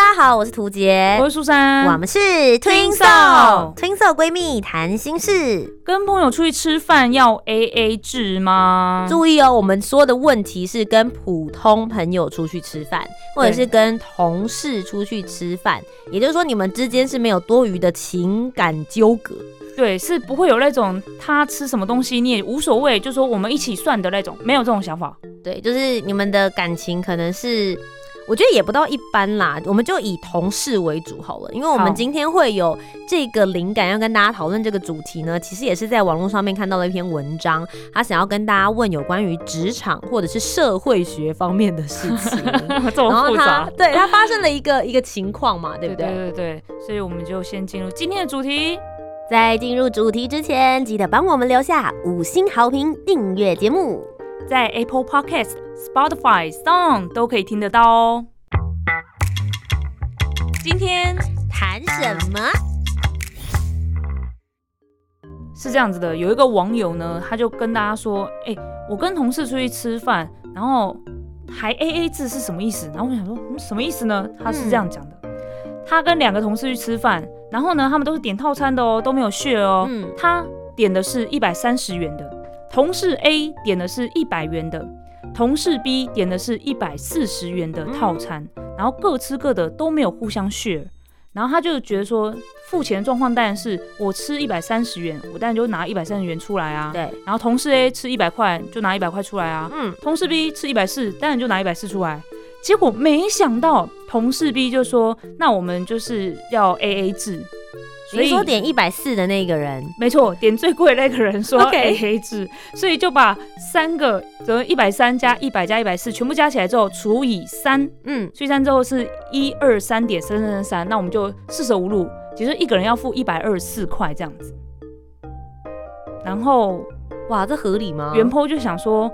大家好，我是涂杰，我是苏珊，我们是 Twinso Twinso 闺蜜谈心事。跟朋友出去吃饭要 A A 制吗？注意哦，我们说的问题是跟普通朋友出去吃饭，或者是跟同事出去吃饭，也就是说你们之间是没有多余的情感纠葛。对，是不会有那种他吃什么东西你也无所谓，就说我们一起算的那种，没有这种想法。对，就是你们的感情可能是。我觉得也不到一般啦，我们就以同事为主好了，因为我们今天会有这个灵感要跟大家讨论这个主题呢，其实也是在网络上面看到了一篇文章，他想要跟大家问有关于职场或者是社会学方面的事情，这么复杂，对他发生了一个 一个情况嘛，对不对？对对对，所以我们就先进入今天的主题，在进入主题之前，记得帮我们留下五星好评，订阅节目。在 Apple Podcast、Spotify、Song 都可以听得到哦。今天谈什么？是这样子的，有一个网友呢，他就跟大家说：“哎，我跟同事出去吃饭，然后还 A A 制是什么意思？”然后我想说，什么意思呢？他是这样讲的：他跟两个同事去吃饭，然后呢，他们都是点套餐的哦，都没有血哦。嗯，他点的是一百三十元的。同事 A 点的是一百元的，同事 B 点的是一百四十元的套餐，然后各吃各的都没有互相 share，然后他就觉得说，付钱的状况当然是我吃一百三十元，我当然就拿一百三十元出来啊，对，然后同事 A 吃一百块就拿一百块出来啊，嗯，同事 B 吃一百四，当然就拿一百四出来，结果没想到同事 B 就说，那我们就是要 A A 制。所以说点一百四的那个人，没错，点最贵那个人说 A 黑制，所以就把三个，则一百三加一百加一百四，全部加起来之后除以三，嗯，除以三之后是一二三点三三三三，那我们就四舍五入，其实一个人要付一百二十四块这样子。然后，哇，这合理吗？袁坡就想说，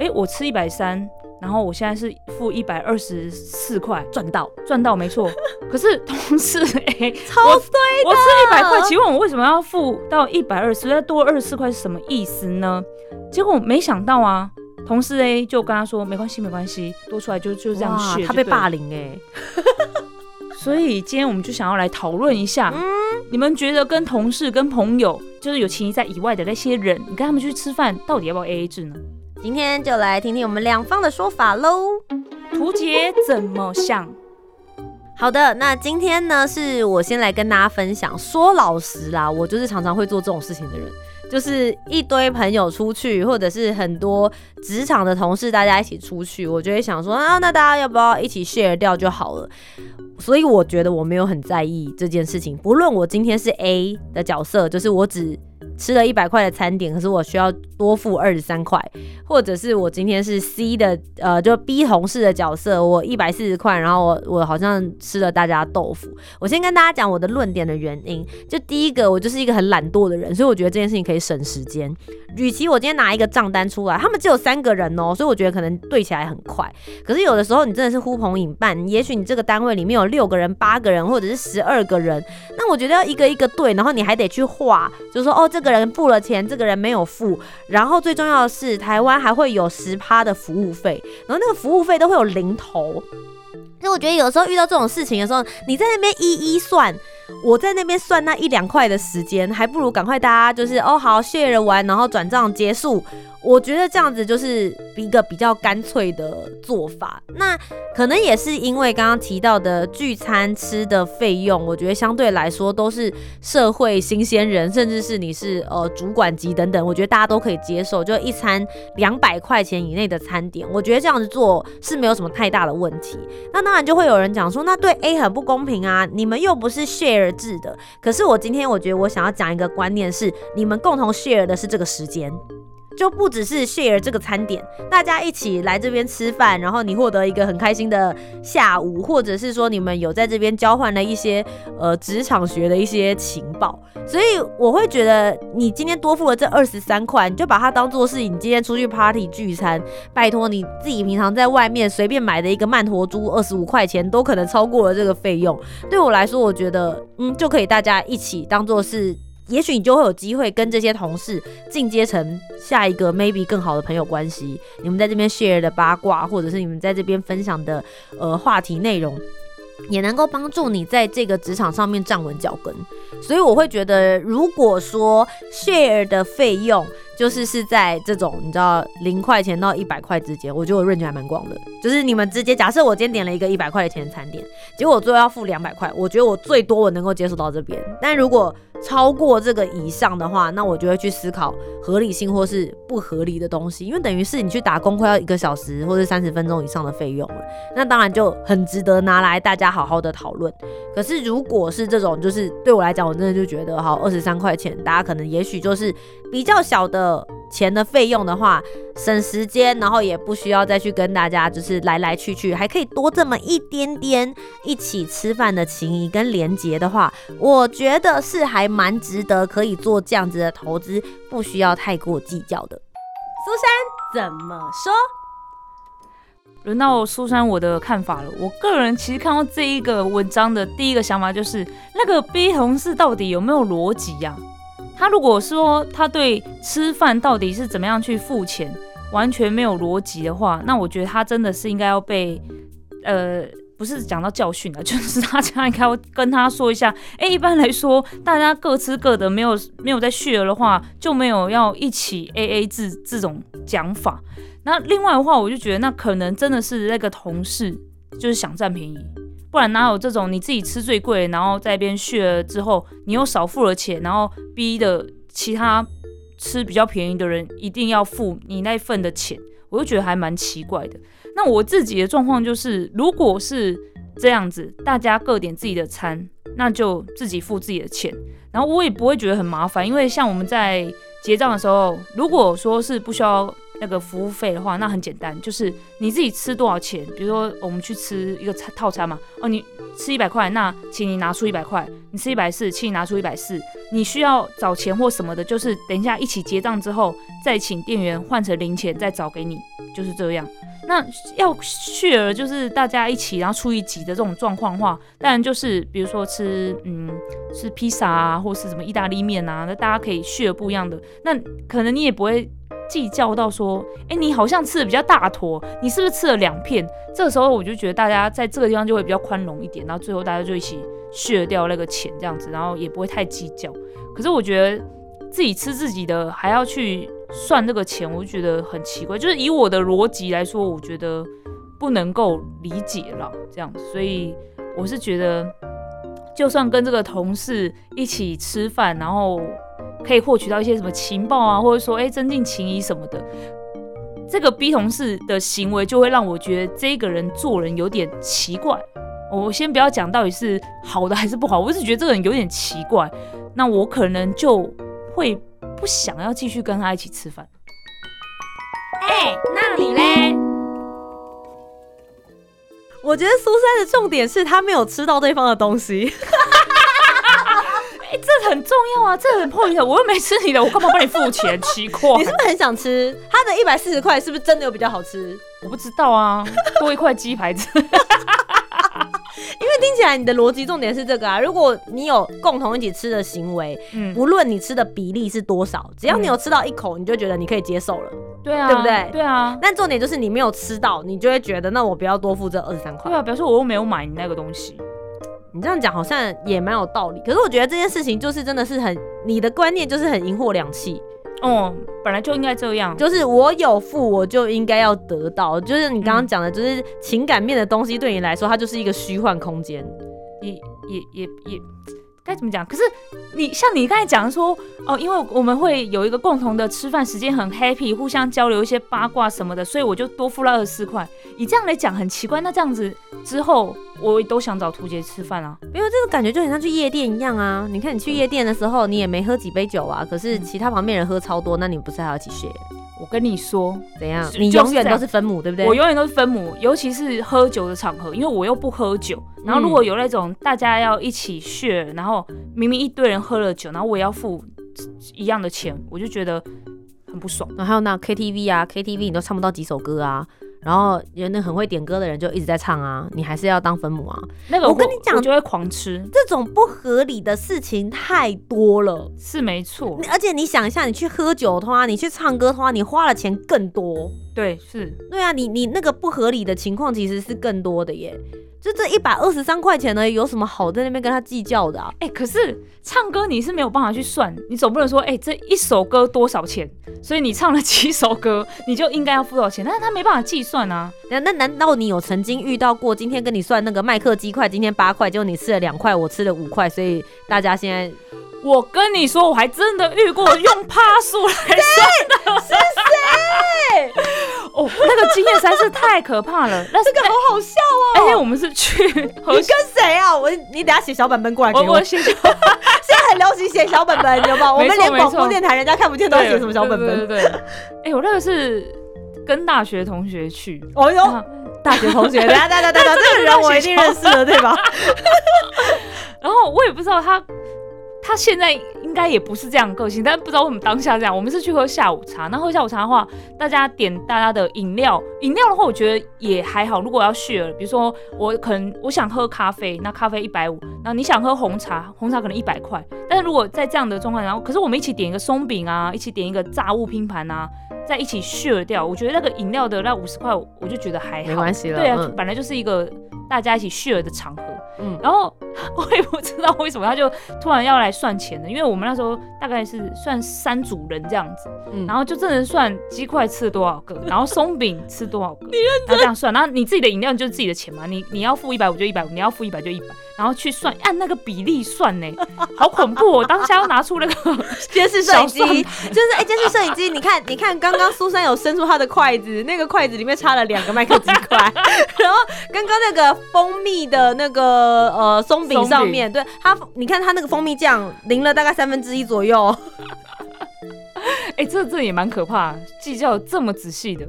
哎，我吃一百三。然后我现在是付一百二十四块，赚到赚到没错。可是同事 A 超衰的，我是一百块，请问我为什么要付到一百二十？再多二十四块是什么意思呢？结果没想到啊，同事 A 就跟他说没关系没关系，多出来就就这样血。他被霸凌哎。所以今天我们就想要来讨论一下，嗯，你们觉得跟同事、跟朋友，就是有情谊在以外的那些人，你跟他们去吃饭，到底要不要 A A 制呢？今天就来听听我们两方的说法喽。图杰怎么想？好的，那今天呢，是我先来跟大家分享。说老实啦，我就是常常会做这种事情的人，就是一堆朋友出去，或者是很多职场的同事大家一起出去，我就会想说啊，那大家要不要一起 share 掉就好了。所以我觉得我没有很在意这件事情，不论我今天是 A 的角色，就是我只。吃了一百块的餐点，可是我需要多付二十三块，或者是我今天是 C 的，呃，就 B 同事的角色，我一百四十块，然后我我好像吃了大家豆腐。我先跟大家讲我的论点的原因，就第一个，我就是一个很懒惰的人，所以我觉得这件事情可以省时间。与其我今天拿一个账单出来，他们只有三个人哦，所以我觉得可能对起来很快。可是有的时候你真的是呼朋引伴，也许你这个单位里面有六个人、八个人，或者是十二个人，那我觉得要一个一个对，然后你还得去画，就是说哦，这个人付了钱，这个人没有付，然后最重要的是台湾还会有十趴的服务费，然后那个服务费都会有零头。所以我觉得有时候遇到这种事情的时候，你在那边一一算。我在那边算那一两块的时间，还不如赶快大家就是哦好 share 完，然后转账结束。我觉得这样子就是一个比较干脆的做法。那可能也是因为刚刚提到的聚餐吃的费用，我觉得相对来说都是社会新鲜人，甚至是你是呃主管级等等，我觉得大家都可以接受，就一餐两百块钱以内的餐点，我觉得这样子做是没有什么太大的问题。那当然就会有人讲说，那对 A 很不公平啊，你们又不是 share 而制的。可是我今天我觉得我想要讲一个观念是，你们共同 share 的是这个时间。就不只是 share 这个餐点，大家一起来这边吃饭，然后你获得一个很开心的下午，或者是说你们有在这边交换了一些呃职场学的一些情报，所以我会觉得你今天多付了这二十三块，你就把它当做是你今天出去 party 聚餐，拜托你自己平常在外面随便买的一个曼陀珠二十五块钱都可能超过了这个费用，对我来说，我觉得嗯就可以大家一起当做是。也许你就会有机会跟这些同事进阶成下一个 maybe 更好的朋友关系。你们在这边 share 的八卦，或者是你们在这边分享的呃话题内容，也能够帮助你在这个职场上面站稳脚跟。所以我会觉得，如果说 share 的费用就是是在这种你知道零块钱到一百块之间，我觉得我认知还蛮广的。就是你们直接假设我今天点了一个一百块的钱餐点，结果我最后要付两百块，我觉得我最多我能够接受到这边。但如果超过这个以上的话，那我就会去思考合理性或是不合理的东西，因为等于是你去打工快要一个小时或者三十分钟以上的费用了，那当然就很值得拿来大家好好的讨论。可是如果是这种，就是对我来讲，我真的就觉得好二十三块钱，大家可能也许就是比较小的。钱的费用的话，省时间，然后也不需要再去跟大家就是来来去去，还可以多这么一点点一起吃饭的情谊跟连结的话，我觉得是还蛮值得可以做这样子的投资，不需要太过计较的。苏珊怎么说？轮到苏珊我的看法了。我个人其实看到这一个文章的第一个想法就是，那个 B 同事到底有没有逻辑呀？他如果说他对吃饭到底是怎么样去付钱完全没有逻辑的话，那我觉得他真的是应该要被，呃，不是讲到教训了，就是大家应该要跟他说一下，哎，一般来说大家各吃各的，没有没有在续了的话，就没有要一起 A A 制这种讲法。那另外的话，我就觉得那可能真的是那个同事就是想占便宜。不然哪有这种你自己吃最贵，然后在边续了之后，你又少付了钱，然后逼的其他吃比较便宜的人一定要付你那份的钱，我就觉得还蛮奇怪的。那我自己的状况就是，如果是这样子，大家各点自己的餐，那就自己付自己的钱，然后我也不会觉得很麻烦，因为像我们在结账的时候，如果说是不需要。那个服务费的话，那很简单，就是你自己吃多少钱。比如说，我们去吃一个餐套餐嘛，哦，你吃一百块，那请你拿出一百块；你吃一百四，请你拿出一百四。你需要找钱或什么的，就是等一下一起结账之后，再请店员换成零钱再找给你，就是这样。那要续额就是大家一起，然后出一集的这种状况的话，当然就是比如说吃嗯吃披萨啊，或是什么意大利面啊，那大家可以续额不一样的。那可能你也不会。计较到说，哎，你好像吃的比较大坨，你是不是吃了两片？这个时候我就觉得大家在这个地方就会比较宽容一点，然后最后大家就一起削掉那个钱这样子，然后也不会太计较。可是我觉得自己吃自己的还要去算这个钱，我就觉得很奇怪。就是以我的逻辑来说，我觉得不能够理解了这样，所以我是觉得，就算跟这个同事一起吃饭，然后。可以获取到一些什么情报啊，或者说哎增进情谊什么的，这个 B 同事的行为就会让我觉得这个人做人有点奇怪。我先不要讲到底是好的还是不好，我只觉得这个人有点奇怪，那我可能就会不想要继续跟他一起吃饭。哎，那你嘞？我觉得苏珊的重点是他没有吃到对方的东西。很重要啊！这很 point，我又没吃你的，我干嘛帮你付钱？奇怪，你是不是很想吃？它的一百四十块是不是真的有比较好吃？我不知道啊，多一块鸡排吃。因为听起来你的逻辑重点是这个啊，如果你有共同一起吃的行为，嗯，不论你吃的比例是多少，只要你有吃到一口，你就觉得你可以接受了。对啊，对不对？对啊。但重点就是你没有吃到，你就会觉得那我不要多付这二十三块。对啊，表示我又没有买你那个东西。你这样讲好像也蛮有道理，可是我觉得这件事情就是真的是很你的观念就是很银货两气。哦，本来就应该这样，就是我有付我就应该要得到，就是你刚刚讲的，就是情感面的东西对你来说它就是一个虚幻空间，也也也也。该怎么讲？可是你像你刚才讲说哦，因为我们会有一个共同的吃饭时间，很 happy，互相交流一些八卦什么的，所以我就多付了二十四块。以这样来讲很奇怪，那这样子之后我都想找图杰吃饭啊，因为这个感觉就很像去夜店一样啊。你看你去夜店的时候，你也没喝几杯酒啊，可是其他旁边人喝超多，那你不是还要一起 share？我跟你说，怎样？你永远都是分母，对不对？我永远都是分母，尤其是喝酒的场合，因为我又不喝酒。然后如果有那种大家要一起 share，然后明明一堆人喝了酒，然后我也要付一样的钱，我就觉得很不爽。然后还有那 KTV 啊，KTV 你都唱不到几首歌啊，然后有那很会点歌的人就一直在唱啊，你还是要当分母啊。那个我跟你讲就会狂吃，这种不合理的事情太多了，是没错，而且你想一下，你去喝酒的话，你去唱歌的话，你花的钱更多。对，是对啊，你你那个不合理的情况其实是更多的耶。就这一百二十三块钱呢，有什么好在那边跟他计较的啊？哎、可是唱歌你是没有办法去算，你总不能说，哎、这一首歌多少钱，所以你唱了几首歌，你就应该要付多少钱，但是他没办法计算啊。那那难道你有曾经遇到过？今天跟你算那个麦克鸡块，今天八块，结果你吃了两块，我吃了五块，所以大家现在我跟你说，我还真的遇过用趴数来算的，是谁？哦，那个经验实在是太可怕了。那这个好好笑哦而且我们是去 和你跟谁啊？我你等下写小本本过来给我。我我先说，现在很流行写小本本，你知道吗？我们连广播电台人家看不见都要写什么小本本。对对对对。哎，我那个是跟大学同学去，哦哟，大学同学，等下等下等下，这个人我一定认识的，对吧？然后我也不知道他。他现在应该也不是这样个性，但是不知道为什么当下这样。我们是去喝下午茶，那喝下午茶的话，大家点大家的饮料，饮料的话我觉得也还好。如果要 share，比如说我可能我想喝咖啡，那咖啡一百五，然后你想喝红茶，红茶可能一百块。但是如果在这样的状况，然后可是我们一起点一个松饼啊，一起点一个炸物拼盘啊，在一起 share 掉，我觉得那个饮料的那五十块，我就觉得还好，没关系了对啊，嗯本来就是一个大家一起 share 的场合。嗯，然后我也不知道为什么他就突然要来算钱的，因为我们那时候大概是算三组人这样子，嗯。然后就真的算鸡块吃了多少个，然后松饼吃多少个，然后这样算，然后你自己的饮料就是自己的钱嘛，你你要付一百五就一百五，你要付一百就一百，然后去算按那个比例算呢，好恐怖哦！当下要拿出那个监视摄影机，就是哎，监视摄影机，你看，你看，刚刚苏珊有伸出她的筷子，那个筷子里面插了两个麦克鸡块，然后刚刚那个蜂蜜的那个呃松饼上面，对它，你看它那个蜂蜜酱淋了大概三分之一左右，哎、这这也蛮可怕，计较这么仔细的。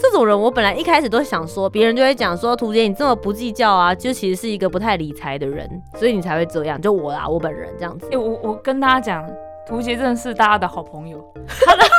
这种人我本来一开始都想说，别人就会讲说，图姐你这么不计较啊，就其实是一个不太理财的人，所以你才会这样，就我啦，我本人这样子哎、。我我跟大家讲，图杰真的是大家的好朋友，他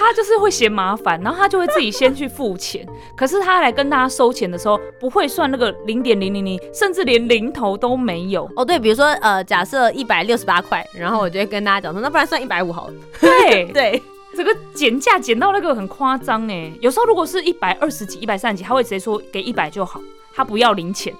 他就是会嫌麻烦，然后他就会自己先去付钱，可是他来跟大家收钱的时候，不会算那个零点零零零，甚至连零头都没有。哦，对，比如说呃，假设一百六十八块，然后我就会跟大家讲说，那不然算一百五好了。对，对，这个减价减到那个很夸张哎，有时候如果是一百二十几、一百三十几，他会直接说给一百就好，他不要零钱。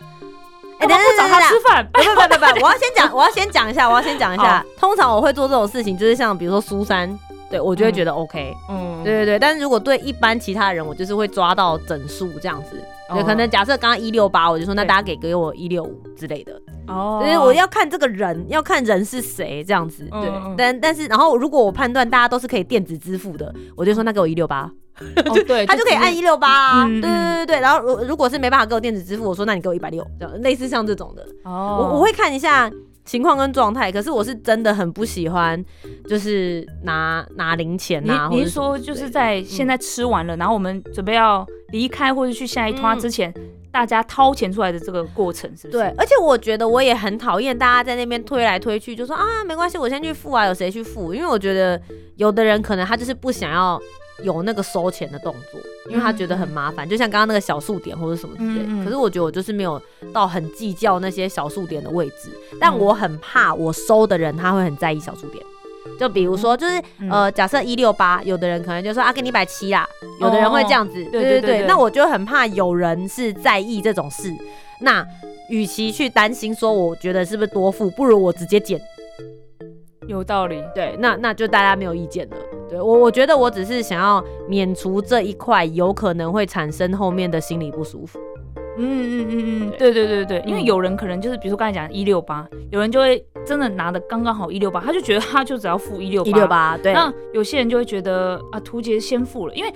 哎干嘛不找他吃饭？不不不不不，我要先讲，我要先讲一下，我要先讲一下。通常我会做这种事情，就是像比如说苏珊，对我就会觉得 OK，、嗯，对对对。但是如果对一般其他人，我就是会抓到整数这样子。对，哦可能假设刚刚一六八，我就说那大家给给我一六五之类的。哦就是我要看这个人，要看人是谁这样子。对，但但是然后如果我判断大家都是可以电子支付的，我就说那给我一六八，哦对，他就可以按一六八啊。对对对对。然后如如果是没办法给我电子支付，我说那你给我一百六，这样类似像这种的。哦，我我会看一下情况跟状态，可是我是真的很不喜欢，就是拿拿零钱你啊。或你者什么是说就是在现在吃完了，然后我们准备要离开或者去下一趟嗯之前，大家掏钱出来的这个过程是不是？对，而且我觉得我也很讨厌大家在那边推来推去，就说啊没关系，我先去付啊，有谁去付？因为我觉得有的人可能他就是不想要有那个收钱的动作，因为他觉得很麻烦，就像刚刚那个小数点或者什么之类的。嗯嗯可是我觉得我就是没有到很计较那些小数点的位置，但嗯我很怕我收的人他会很在意小数点。就比如说，就是、嗯呃，假设一六八，有的人可能就说啊，给你一百七啦，有的人会这样子，对对对对那我就很怕有人是在意这种事。那与其去担心说，我觉得是不是多付，不如我直接减。有道理。对，那那就大家没有意见了。对我，我觉得我只是想要免除这一块有可能会产生后面的心理不舒服。嗯嗯嗯嗯，对对对对，因为嗯有人可能就是比如说刚才讲一六八，有人就会真的拿的刚刚好一六八，他就觉得他就只要付一六一六。八，对，那有些人就会觉得啊，图杰先付了，因为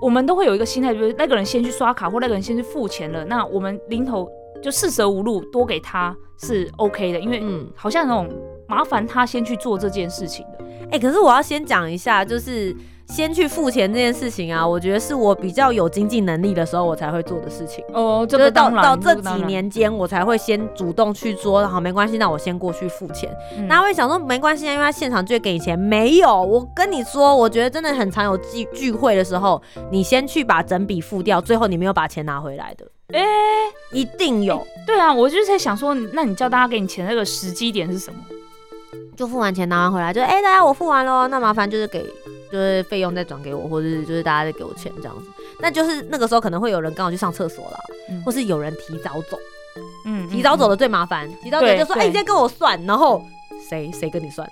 我们都会有一个心态，就是那个人先去刷卡或那个人先去付钱了，那我们零头就四舍五入多给他是 OK 的，因为嗯，好像那种麻烦他先去做这件事情的。哎、可是我要先讲一下，就是先去付钱这件事情啊，我觉得是我比较有经济能力的时候我才会做的事情。哦，这就是到个当然到这几年间，我才会先主动去说，好，没关系，那我先过去付钱。嗯那会想说没关系啊，因为他现场就会给你钱。没有，我跟你说，我觉得真的很常有聚聚会的时候，你先去把整笔付掉，最后你没有把钱拿回来的，哎、一定有。对啊，我就是在想说，那你叫大家给你钱那个时机点是什么？就付完钱拿完回来，就哎、大家我付完喽，那麻烦就是给就是费用再转给我，或者是就是大家再给我钱这样子。那就是那个时候可能会有人刚好去上厕所了，嗯。或是有人提早走，嗯提早走的最麻烦，提早走就说哎、对你先跟我算，然后谁谁跟你算，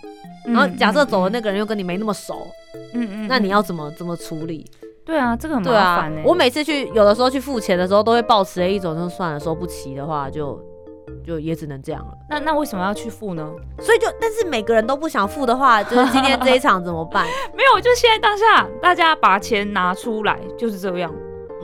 嗯然后假设走的嗯那个人又跟你没那么熟，嗯嗯，那你嗯。要怎么怎么处理？对啊，这个麻烦呢、，我每次去有的时候去付钱的时候，都会抱持一种就算了，收不齐的话就就也只能这样了。那那为什么要去付呢？所以就但是每个人都不想付的话，就是今天这一场怎么办？没有，就现在当下，大家把钱拿出来，就是这样。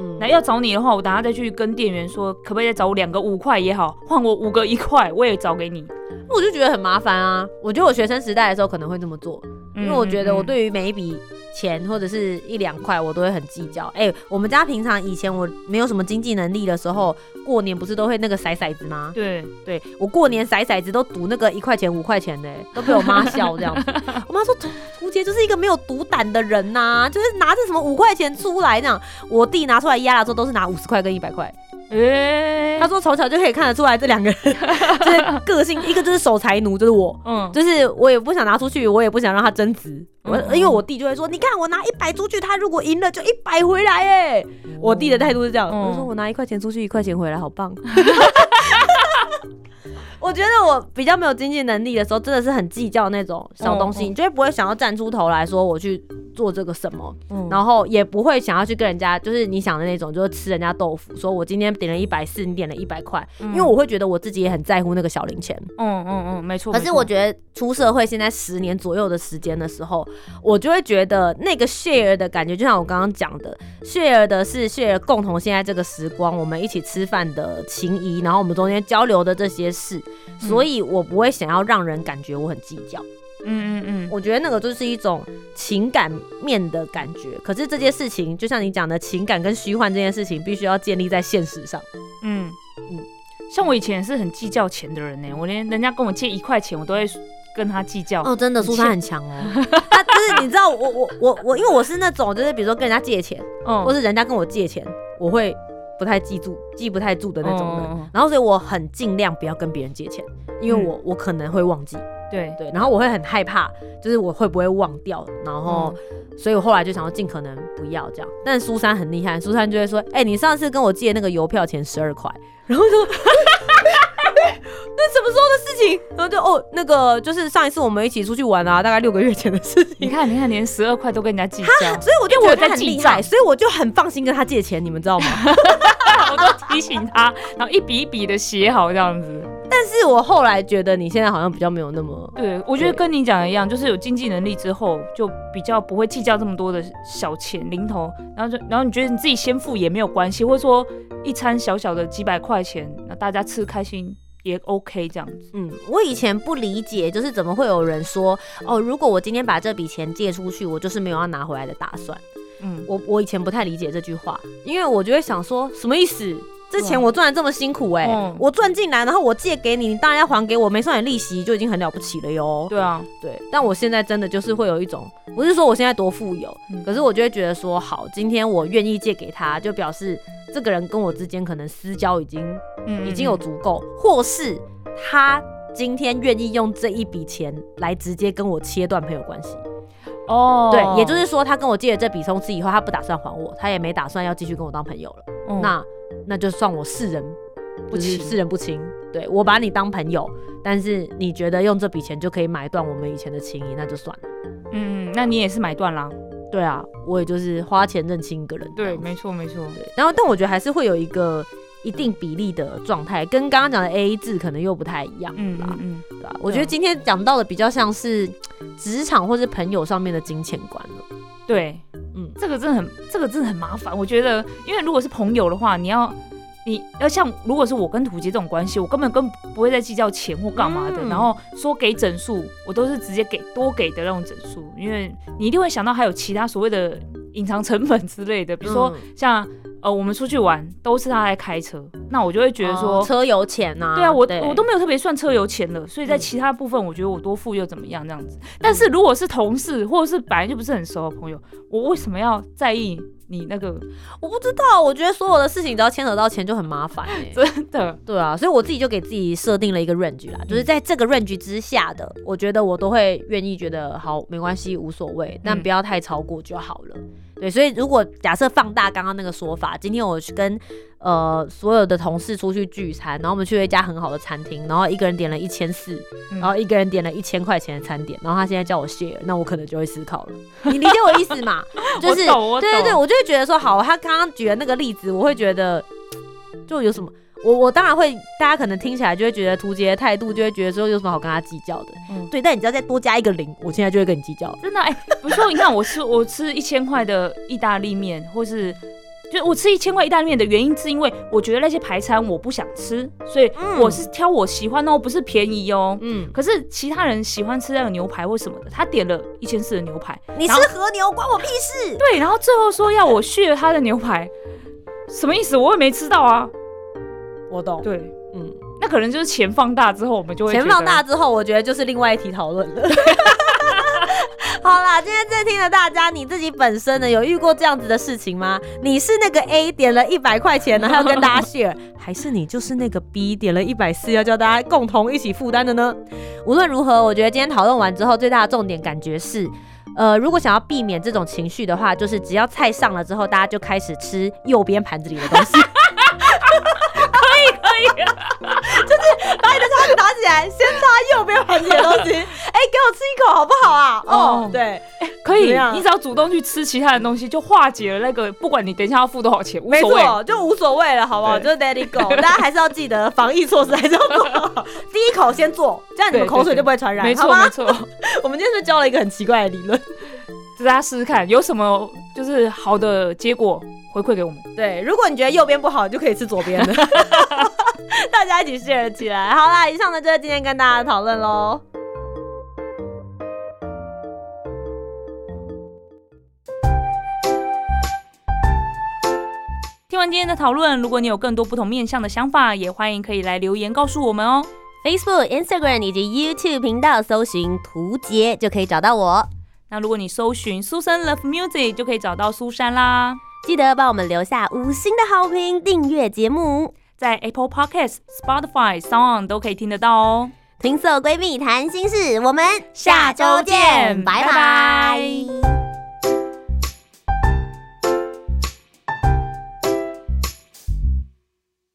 嗯那要找你的话，我等下再去跟店员说，可不可以再找我两个五块也好，换我五个一块，我也找给你。我就觉得很麻烦啊。我觉得我学生时代的时候可能会这么做，因为我觉得我嗯对于每一笔钱或者是一两块，我都会很计较。哎、我们家平常以前我没有什么经济能力的时候，过年不是都会那个骰骰子吗？对，对我过年骰骰子都赌那个一块钱、五块钱的、都被我妈笑这样子。我妈说涂涂杰就是一个没有赌胆的人呐、就是拿着什么五块钱出来这样。我弟拿出来压的时候都是拿五十块跟一百块。哎、他说从小就可以看得出来这两个人 就是个性，一个就是守财奴，就是我。嗯，就是我也不想拿出去，我也不想让他增值。我因为我弟就会说，你看我拿一百出去，他如果赢了就一百回来哎。我弟的态度是这样，嗯我说我拿一块钱出去，一块钱回来，好棒。我觉得我比较没有经济能力的时候，真的是很计较那种小东西，嗯嗯你绝对不会想要站出头来说我去做这个什么，嗯然后也不会想要去跟人家，就是你想的那种，就是吃人家豆腐，说我今天点了一百四，你点了一百块，因为我会觉得我自己也很在乎那个小零钱。嗯嗯嗯，没错。可是我觉得出社会现在十年左右的时间的时候，我就会觉得那个 share 的感觉，就像我刚刚讲的，share 的是 share 共同现在这个时光，我们一起吃饭的情谊，然后我们中间交流的这些事，所以我不会想要让人感觉我很计较。嗯嗯嗯，我觉得那个就是一种情感面的感觉。可是这件事情，就像你讲的，情感跟虚幻这件事情，必须要建立在现实上。嗯嗯嗯，像我以前是很计较钱的人呢，我连人家跟我借一块钱，我都会跟他计较。哦，真的，苏珊很强哦。他就是你知道，我我我我，因为我是那种就是比如说跟人家借钱，嗯或是人家跟我借钱，我会不太记住、记不太住的那种人。然后所以我很尽量不要跟别人借钱，因为我、我可能会忘记，对，对，然后我会很害怕，就是我会不会忘掉，然后。所以我后来就想要尽可能不要这样，但苏珊很厉害，苏珊就会说：“哎、你上次跟我借那个邮票钱十二块，然后就那什么时候的事情？然后就哦，那个就是上一次我们一起出去玩啊，大概六个月前的事情。你看，你看，连十二块都跟人家计较，所以我就觉得他因为我在厉害，所以我就很放心跟他借钱，你们知道吗？我都提醒他，然后一笔一笔的写好这样子。但是我后来觉得你现在好像比较没有那么，对，我觉得跟你讲的一样，就是有经济能力之后，就比较不会计较这么多的小钱零头，然后就然后你觉得你自己先付也没有关系，或者说一餐小小的几百块钱，那大家吃开心也 OK 这样子。嗯，我以前不理解，就是怎么会有人说，哦，如果我今天把这笔钱借出去，我就是没有要拿回来的打算。嗯，我我以前不太理解这句话，因为我就会想说，什么意思？这钱我赚的这么辛苦哎、嗯我赚进来，然后我借给你，你当然要还给我，没算点利息就已经很了不起了哟。对啊，对，但我现在真的就是会有一种，不是说我现在多富有，嗯可是我就会觉得说，好，今天我愿意借给他，就表示这个人跟我之间可能私交已经嗯已经有足够，或是他今天愿意用这一笔钱来直接跟我切断朋友关系。哦，对，也就是说，他跟我借了这笔冲刺以后，他不打算还我，他也没打算要继续跟我当朋友了。嗯那那就算我视人不就是清视人不清。对我把你当朋友，但是你觉得用这笔钱就可以买断我们以前的情谊，那就算了。嗯，那你也是买断啦。对啊，我也就是花钱认清一个人。对，没错没错。对，然后但我觉得还是会有一个一定比例的状态，跟刚刚讲的 A A 制可能又不太一样啦。嗯嗯嗯，对吧、我觉得今天讲到的比较像是职场或是朋友上面的金钱观了。对，嗯嗯，这个真的很，这个真的很麻烦。我觉得，因为如果是朋友的话，你要你要像如果是我跟土杰这种关系，我根本根本不会再计较钱或干嘛的，嗯。然后说给整数，我都是直接给多给的那种整数，因为你一定会想到还有其他所谓的隐藏成本之类的，比如说嗯。像呃我们出去玩都是他在开车，那我就会觉得说。哦车油钱呐、对啊，我我都没有特别算车油钱了，所以在嗯其他部分，我觉得我多付又怎么样这样子。但是如果是同事或者是本来就不是很熟的朋友，我为什么要在意你那个我不知道，我觉得所有的事情只要牵扯到钱就很麻烦哎、真的？对啊，所以我自己就给自己设定了一个 range 啦，就是在这个 range 之下的，我觉得我都会愿意觉得好没关系无所谓，但嗯不要太超过就好了。对，所以如果假设放大刚刚那个说法，今天我去跟呃所有的同事出去聚餐，然后我们去了一家很好的餐厅，然后一个人点了一千四，嗯然后一个人点了一千块钱的餐点，然后他现在叫我 share，那我可能就会思考了。你理解我意思吗？就是对对对，我就会觉得说，好，他刚刚举的那个例子，我会觉得就有什么。我我当然会，大家可能听起来就会觉得图杰的态度就会觉得说有什么好跟他计较的，嗯对，但你只要再多加一个零，我现在就会跟你计较。真的哎、比如说你看我吃我吃一千块的意大利面，或是就我吃一千块意大利面的原因是因为我觉得那些排餐我不想吃，所以嗯我是挑我喜欢的哦，不是便宜哦。嗯，可是其他人喜欢吃那个牛排或什么的，他点了一千四的牛排，你吃和牛关我屁事。对，然后最后说要我续了他的牛排，什么意思？我也没吃到啊。我懂，对，嗯，那可能就是钱放大之后，我们就会钱放大之后，我觉得就是另外一题讨论了。好啦，今天在听的大家，你自己本身呢有遇过这样子的事情吗？你是那个 A 点了一百块钱呢，还要跟大家 share，还是你就是那个 B 点了一百四要叫大家共同一起负担的呢？无论如何，我觉得今天讨论完之后，最大的重点感觉是。呃，如果想要避免这种情绪的话，就是只要菜上了之后，大家就开始吃右边盘子里的东西。起来，先擦右边盘子里的东西。哎、给我吃一口好不好啊？哦哦，对，可以你只要主动去吃其他的东西，就化解了那个，不管你等一下要付多少钱，无没所谓。错，就无所谓了，好不好？就是 let it go，大家还是要记得防疫措施还是要做好。第一口先做，这样你们口水就不会传染，没错没错，我们今天是教了一个很奇怪的理论。大家试试看，有什么就是好的结果回馈给我们。对，如果你觉得右边不好，你就可以吃左边的。大家一起 share 起来。好啦，以上呢就是今天跟大家的讨论喽。听完今天的讨论，如果你有更多不同面向的想法，也欢迎可以来留言告诉我们哦。Facebook、Instagram 以及 YouTube 频道搜寻“图杰”就可以找到我。那如果你搜寻苏珊 Love Music，就可以找到苏珊啦。记得帮我们留下五星的好评，订阅节目。在 Apple Podcasts、Spotify、Sound 都可以听得到哦。听色闺蜜谈心事，我们下周见拜拜拜拜